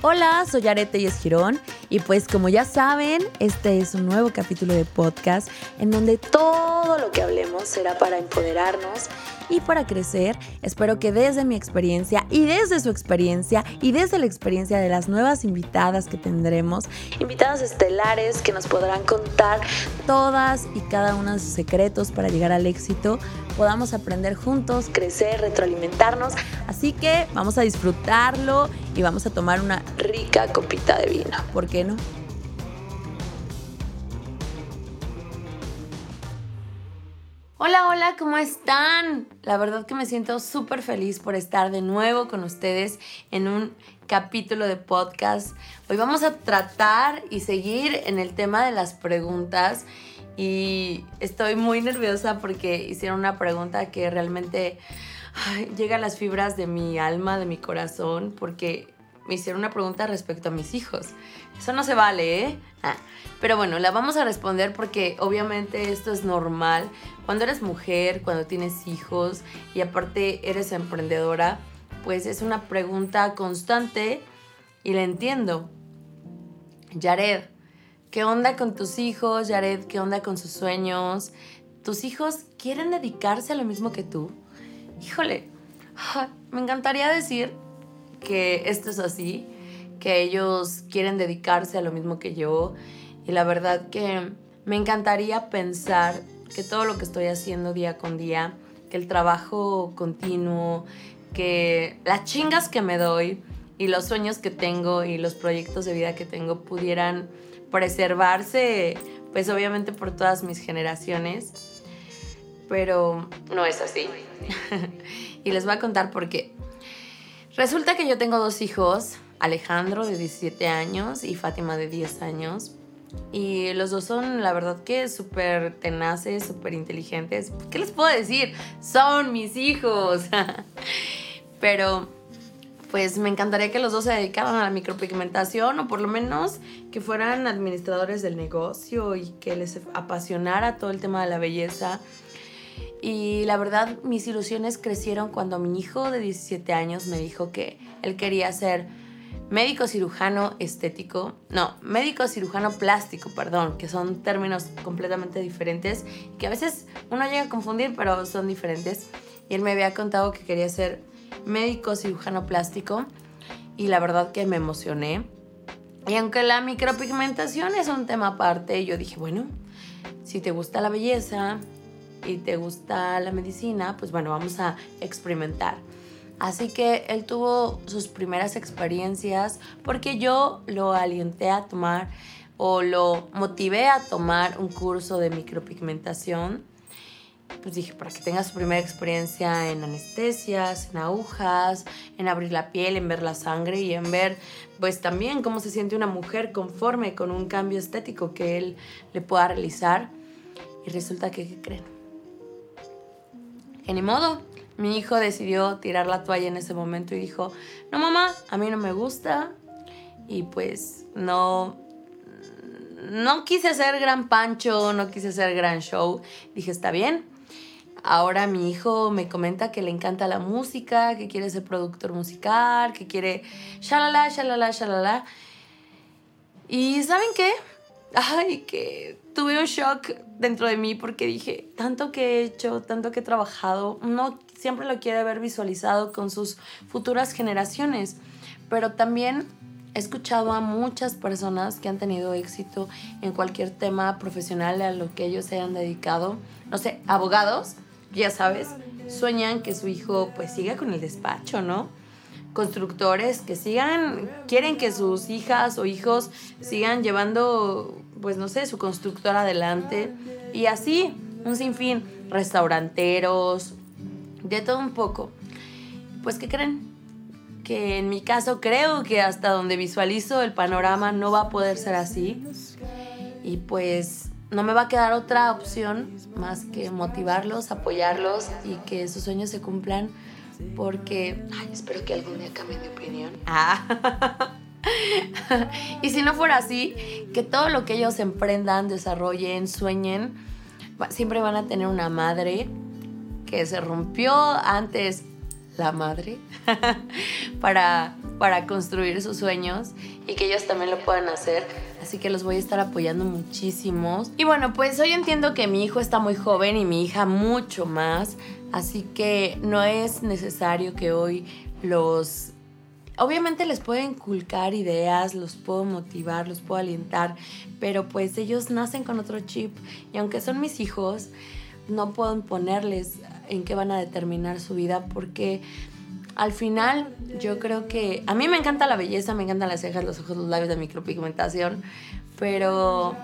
Hola, soy Arete y Esquirón y pues como ya saben, este es un nuevo capítulo de podcast en donde todo lo que hablemos será para empoderarnos y para crecer. Espero que desde mi experiencia y desde su experiencia y desde la experiencia de las nuevas invitadas que tendremos, invitadas estelares que nos podrán contar todas y cada uno de sus secretos para llegar al éxito, podamos aprender juntos, crecer, retroalimentarnos. Así que vamos a disfrutarlo y vamos a tomar una rica copita de vino. ¿Por qué no? Hola, hola, ¿cómo están? La verdad que me siento súper feliz por estar de nuevo con ustedes en un capítulo de podcast. Hoy vamos a tratar y seguir en el tema de las preguntas y estoy muy nerviosa porque hicieron una pregunta que realmente llega a las fibras de mi alma, de mi corazón, porque me hicieron una pregunta respecto a mis hijos. Eso no se vale, ¿eh? Ah, pero bueno, la vamos a responder porque obviamente esto es normal. Cuando eres mujer, cuando tienes hijos y aparte eres emprendedora, pues es una pregunta constante y la entiendo. Jared, ¿qué onda con tus hijos? Jared, ¿qué onda con sus sueños? ¿Tus hijos quieren dedicarse a lo mismo que tú? Híjole, me encantaría decir que esto es así, que ellos quieren dedicarse a lo mismo que yo. Y la verdad que me encantaría pensar que todo lo que estoy haciendo día con día, que el trabajo continuo, que las chingas que me doy y los sueños que tengo y los proyectos de vida que tengo pudieran preservarse, pues obviamente por todas mis generaciones. Pero no es así. y les voy a contar por qué. Resulta que yo tengo dos hijos, Alejandro de 17 años y Fátima de 10 años. Y los dos son, la verdad, que súper tenaces, súper inteligentes. ¿Qué les puedo decir? Son mis hijos. Pero, pues me encantaría que los dos se dedicaran a la micropigmentación o por lo menos que fueran administradores del negocio y que les apasionara todo el tema de la belleza y la verdad, mis ilusiones crecieron cuando mi hijo de 17 años me dijo que él quería ser médico cirujano estético, no, médico cirujano plástico, perdón, que son términos completamente diferentes que a veces uno llega a confundir, pero son diferentes. Y él me había contado que quería ser médico cirujano plástico y la verdad que me emocioné. Y aunque la micropigmentación es un tema aparte, yo dije, bueno, si te gusta la belleza, y te gusta la medicina, pues bueno, vamos a experimentar. Así que él tuvo sus primeras experiencias porque yo lo alienté a tomar o lo motivé a tomar un curso de micropigmentación. Pues dije, para que tenga su primera experiencia en anestesias, en agujas, en abrir la piel, en ver la sangre y en ver pues también cómo se siente una mujer conforme con un cambio estético que él le pueda realizar. Y resulta que, ¿qué creen? Ni modo. Mi hijo decidió tirar la toalla en ese momento y dijo, no mamá, a mí no me gusta. Y pues no, no quise hacer gran pancho, no quise hacer gran show. Dije, está bien. Ahora mi hijo me comenta que le encanta la música, que quiere ser productor musical, que quiere shalala, shalala, shalala. Y ¿saben qué? Ay, que tuve un shock dentro de mí porque dije, tanto que he hecho, tanto que he trabajado, uno siempre lo quiere ver visualizado con sus futuras generaciones, pero también he escuchado a muchas personas que han tenido éxito en cualquier tema profesional a lo que ellos se hayan dedicado, no sé, abogados, ya sabes, sueñan que su hijo pues siga con el despacho, ¿no? constructores que sigan, quieren que sus hijas o hijos sigan llevando, pues no sé, su constructora adelante. Y así, un sinfín, restauranteros, de todo un poco. Pues, ¿qué creen? Que en mi caso creo que hasta donde visualizo el panorama no va a poder ser así. Y pues no me va a quedar otra opción más que motivarlos, apoyarlos y que sus sueños se cumplan porque espero que algún día cambien de opinión. Ah. y si no fuera así, que todo lo que ellos emprendan, desarrollen, sueñen, siempre van a tener una madre que se rompió antes la madre para para construir sus sueños y que ellos también lo puedan hacer. Así que los voy a estar apoyando muchísimo. Y bueno, pues hoy entiendo que mi hijo está muy joven y mi hija mucho más. Así que no es necesario que hoy los... Obviamente les puedo inculcar ideas, los puedo motivar, los puedo alentar, pero pues ellos nacen con otro chip y aunque son mis hijos, no puedo imponerles en qué van a determinar su vida porque al final yo creo que a mí me encanta la belleza, me encantan las cejas, los ojos, los labios de micropigmentación, pero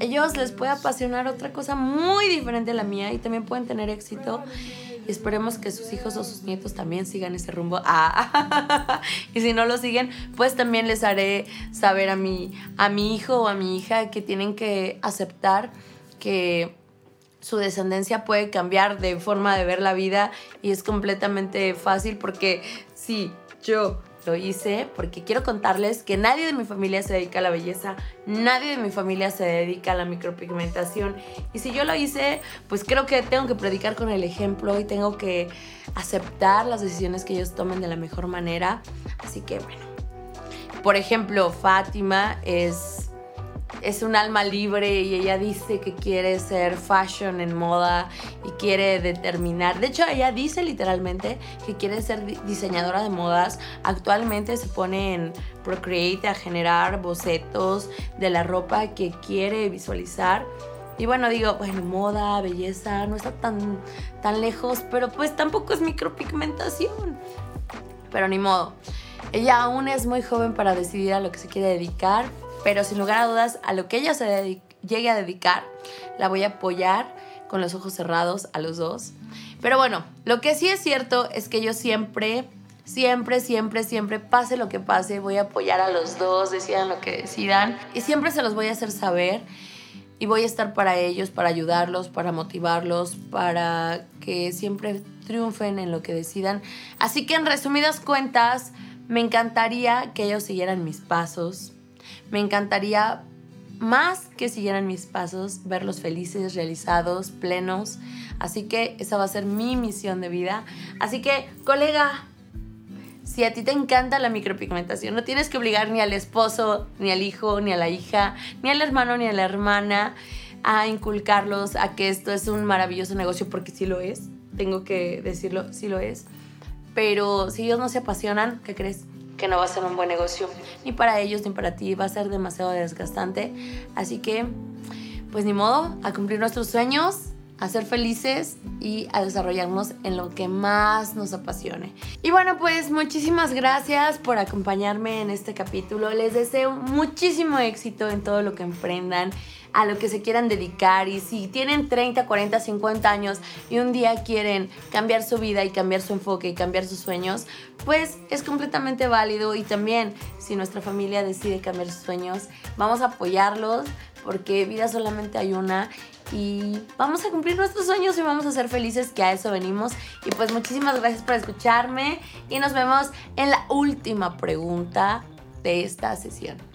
ellos les puede apasionar otra cosa muy diferente a la mía y también pueden tener éxito. Y esperemos que sus hijos o sus nietos también sigan ese rumbo. Ah, y si no lo siguen, pues también les haré saber a mi, a mi hijo o a mi hija que tienen que aceptar que su descendencia puede cambiar de forma de ver la vida y es completamente fácil porque sí, yo lo hice porque quiero contarles que nadie de mi familia se dedica a la belleza, nadie de mi familia se dedica a la micropigmentación. Y si yo lo hice, pues creo que tengo que predicar con el ejemplo y tengo que aceptar las decisiones que ellos tomen de la mejor manera. Así que bueno, por ejemplo, Fátima es es un alma libre y ella dice que quiere ser fashion en moda y quiere determinar. De hecho, ella dice literalmente que quiere ser diseñadora de modas. Actualmente se pone en Procreate a generar bocetos de la ropa que quiere visualizar. Y bueno, digo, bueno, moda, belleza, no está tan, tan lejos, pero pues tampoco es micropigmentación. Pero ni modo. Ella aún es muy joven para decidir a lo que se quiere dedicar, pero sin lugar a dudas, a lo que ella se llegue a dedicar, la voy a apoyar con los ojos cerrados a los dos. Pero bueno, lo que sí es cierto es que yo siempre, siempre, siempre, siempre, pase lo que pase, voy a apoyar a los dos, decidan lo que decidan y siempre se los voy a hacer saber y voy a estar para ellos, para ayudarlos, para motivarlos, para que siempre triunfen en lo que decidan. Así que en resumidas cuentas, me encantaría que ellos siguieran mis pasos, me encantaría más que siguieran mis pasos, verlos felices, realizados, plenos. Así que esa va a ser mi misión de vida. Así que, colega, si a ti te encanta la micropigmentación, no tienes que obligar ni al esposo, ni al hijo, ni a la hija, ni al hermano, ni a la hermana a inculcarlos a que esto es un maravilloso negocio, porque sí lo es. Tengo que decirlo, sí lo es. Pero si ellos no se apasionan, ¿qué crees? Que no va a ser un buen negocio ni para ellos ni para ti, va a ser demasiado desgastante. Así que, pues ni modo, a cumplir nuestros sueños, a ser felices y a desarrollarnos en lo que más nos apasione. Y bueno, pues muchísimas gracias por acompañarme en este capítulo. Les deseo muchísimo éxito en todo lo que emprendan a lo que se quieran dedicar y si tienen 30, 40, 50 años y un día quieren cambiar su vida y cambiar su enfoque y cambiar sus sueños, pues es completamente válido y también si nuestra familia decide cambiar sus sueños, vamos a apoyarlos porque vida solamente hay una y vamos a cumplir nuestros sueños y vamos a ser felices que a eso venimos. Y pues muchísimas gracias por escucharme y nos vemos en la última pregunta de esta sesión.